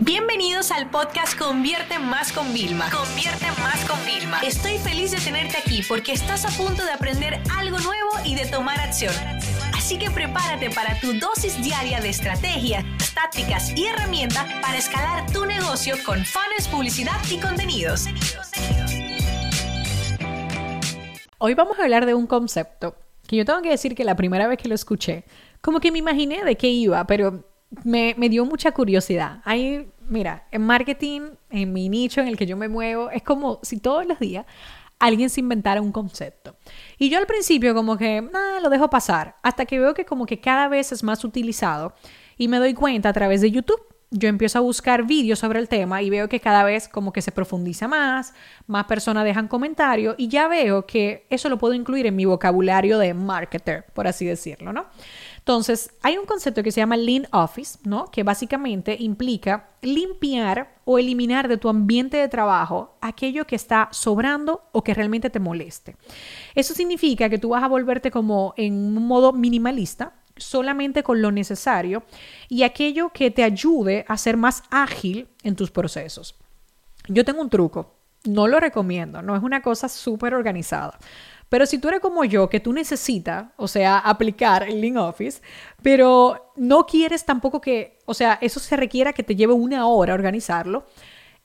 Bienvenidos al podcast Convierte Más con Vilma. Convierte Más con Vilma. Estoy feliz de tenerte aquí porque estás a punto de aprender algo nuevo y de tomar acción. Así que prepárate para tu dosis diaria de estrategias, tácticas y herramientas para escalar tu negocio con fans, publicidad y contenidos. Hoy vamos a hablar de un concepto que yo tengo que decir que la primera vez que lo escuché, como que me imaginé de qué iba, pero me, dio mucha curiosidad. Ahí, mira, en marketing, en mi nicho en el que yo me muevo, es como si todos los días alguien se inventara un concepto. Y yo al principio como que, nada, lo dejo pasar, hasta que veo que como que cada vez es más utilizado y me doy cuenta a través de YouTube. Yo empiezo a buscar vídeos sobre el tema y veo que cada vez como que se profundiza más, más personas dejan comentarios y ya veo que eso lo puedo incluir en mi vocabulario de marketer, por así decirlo, ¿no? Entonces, hay un concepto que se llama Lean Office, ¿no? Que básicamente implica limpiar o eliminar de tu ambiente de trabajo aquello que está sobrando o que realmente te moleste. Eso significa que tú vas a volverte como en un modo minimalista, solamente con lo necesario y aquello que te ayude a ser más ágil en tus procesos. Yo tengo un truco, no lo recomiendo, no es una cosa súper organizada. Pero si tú eres como yo, que tú necesitas, o sea, aplicar el Lean Office, pero no quieres tampoco que, o sea, eso se requiera que te lleve una hora organizarlo,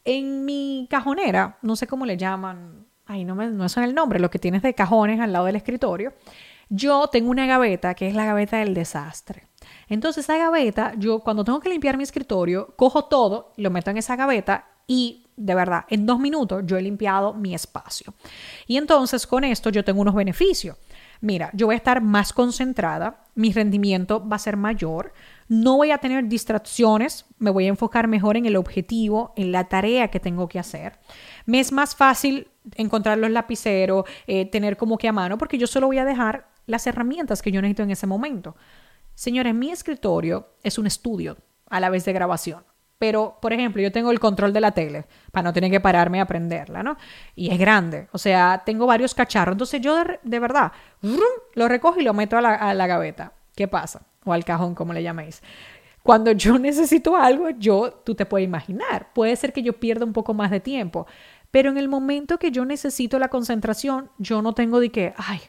en mi cajonera, no sé cómo le llaman, ay, no me no es el nombre, lo que tienes de cajones al lado del escritorio, yo tengo una gaveta que es la gaveta del desastre. Entonces esa gaveta, yo cuando tengo que limpiar mi escritorio, cojo todo, lo meto en esa gaveta y de verdad, en dos minutos yo he limpiado mi espacio. Y entonces con esto yo tengo unos beneficios. Mira, yo voy a estar más concentrada, mi rendimiento va a ser mayor, no voy a tener distracciones, me voy a enfocar mejor en el objetivo, en la tarea que tengo que hacer. Me es más fácil encontrar los lapiceros, eh, tener como que a mano, porque yo solo voy a dejar las herramientas que yo necesito en ese momento. Señores, mi escritorio es un estudio a la vez de grabación. Pero, por ejemplo, yo tengo el control de la tele para no tener que pararme a aprenderla, ¿no? Y es grande, o sea, tengo varios cacharros. Entonces yo de, verdad lo recojo y lo meto a la, gaveta. ¿Qué pasa? O al cajón, como le llaméis. Cuando yo necesito algo, yo, tú te puedes imaginar, puede ser que yo pierda un poco más de tiempo, pero en el momento que yo necesito la concentración, yo no tengo de que, ay,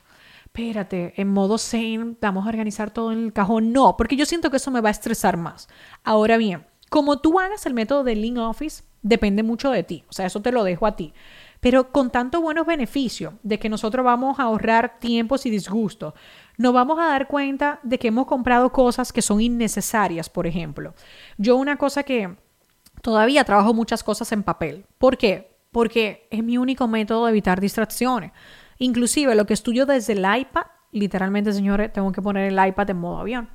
espérate, en modo zen, vamos a organizar todo en el cajón. No, porque yo siento que eso me va a estresar más. Ahora bien, como tú hagas el método de Lean Office, depende mucho de ti. O sea, eso te lo dejo a ti. Pero con tanto buenos beneficios de que nosotros vamos a ahorrar tiempos y disgustos, nos vamos a dar cuenta de que hemos comprado cosas que son innecesarias, por ejemplo. Yo una cosa que todavía trabajo muchas cosas en papel. ¿Por qué? Porque es mi único método de evitar distracciones. Inclusive lo que estudio desde el iPad, literalmente, señores, tengo que poner el iPad en modo avión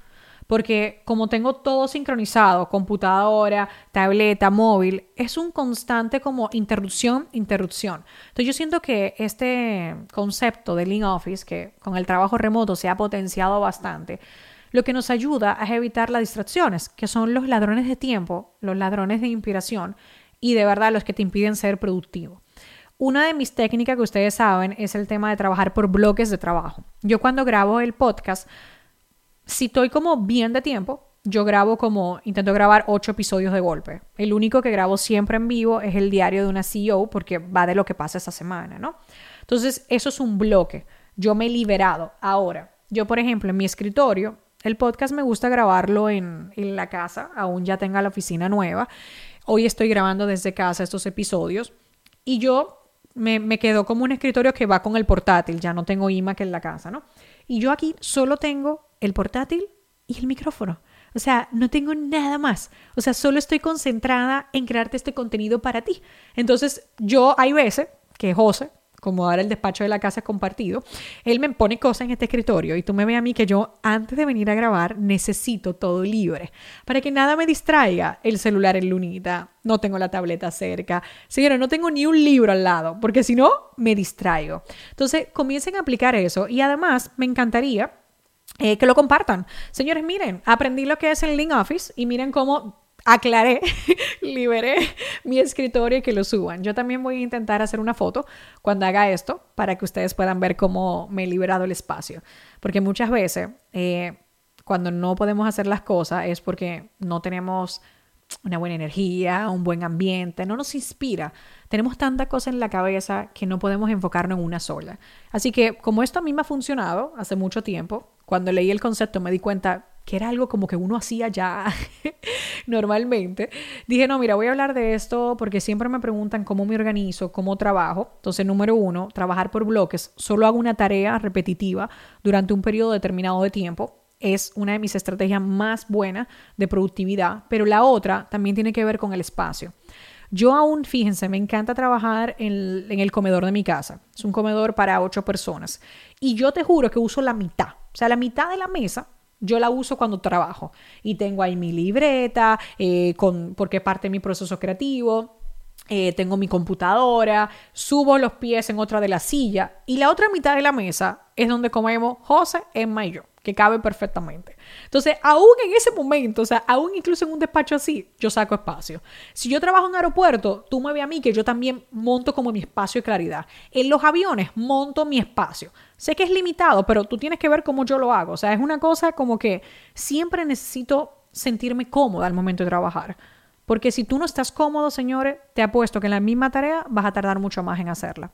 porque como tengo todo sincronizado, computadora, tableta, móvil, es un constante como interrupción, interrupción. Entonces yo siento que este concepto de Lean Office, que con el trabajo remoto se ha potenciado bastante, lo que nos ayuda es evitar las distracciones, que son los ladrones de tiempo, los ladrones de inspiración y de verdad los que te impiden ser productivo. Una de mis técnicas que ustedes saben es el tema de trabajar por bloques de trabajo. Yo cuando grabo el podcast, si estoy como bien de tiempo, yo grabo como, intento grabar ocho episodios de golpe. El único que grabo siempre en vivo es el diario de una CEO porque va de lo que pasa esa semana, ¿no? Entonces, eso es un bloque. Yo me he liberado. Ahora, yo, por ejemplo, en mi escritorio, el podcast me gusta grabarlo en, en la casa, aún ya tenga la oficina nueva. Hoy estoy grabando desde casa estos episodios y yo me, me quedo como un escritorio que va con el portátil, ya no tengo iMac en la casa, ¿no? Y yo aquí solo tengo el portátil y el micrófono. O sea, no tengo nada más. O sea, solo estoy concentrada en crearte este contenido para ti. Entonces, yo hay veces que José, como ahora el despacho de la casa es compartido, él me pone cosas en este escritorio y tú me ves a mí que yo antes de venir a grabar necesito todo libre para que nada me distraiga el celular en lunita, no tengo la tableta cerca, señora, no tengo ni un libro al lado porque si no me distraigo. Entonces comiencen a aplicar eso y además me encantaría eh, que lo compartan. Señores, miren, aprendí lo que es el Link Office y miren cómo aclaré, liberé mi escritorio y que lo suban. Yo también voy a intentar hacer una foto cuando haga esto para que ustedes puedan ver cómo me he liberado el espacio. Porque muchas veces, eh, cuando no podemos hacer las cosas es porque no tenemos una buena energía, un buen ambiente, no nos inspira. Tenemos tantas cosas en la cabeza que no podemos enfocarnos en una sola. Así que como esto a mí me ha funcionado hace mucho tiempo, cuando leí el concepto me di cuenta que era algo como que uno hacía ya normalmente. Dije, no, mira, voy a hablar de esto porque siempre me preguntan cómo me organizo, cómo trabajo. Entonces, número uno, trabajar por bloques. Solo hago una tarea repetitiva durante un periodo determinado de tiempo. Es una de mis estrategias más buenas de productividad, pero la otra también tiene que ver con el espacio. Yo aún, fíjense, me encanta trabajar en, en, el comedor de mi casa. Es un comedor para ocho personas. Y yo te juro que uso la mitad. O sea, la mitad de la mesa yo la uso cuando trabajo y tengo ahí mi libreta, eh, con, porque parte de mi proceso creativo. Eh, tengo mi computadora, subo los pies en otra de la silla y la otra mitad de la mesa es donde comemos José, Emma y yo que cabe perfectamente. Entonces, aún en ese momento, o sea, aún incluso en un despacho así, yo saco espacio. Si yo trabajo en aeropuerto, tú me ves a mí que yo también monto como mi espacio de claridad. En los aviones monto mi espacio. Sé que es limitado, pero tú tienes que ver cómo yo lo hago. O sea, es una cosa como que siempre necesito sentirme cómoda al momento de trabajar. Porque si tú no estás cómodo, señores, te apuesto que en la misma tarea vas a tardar mucho más en hacerla.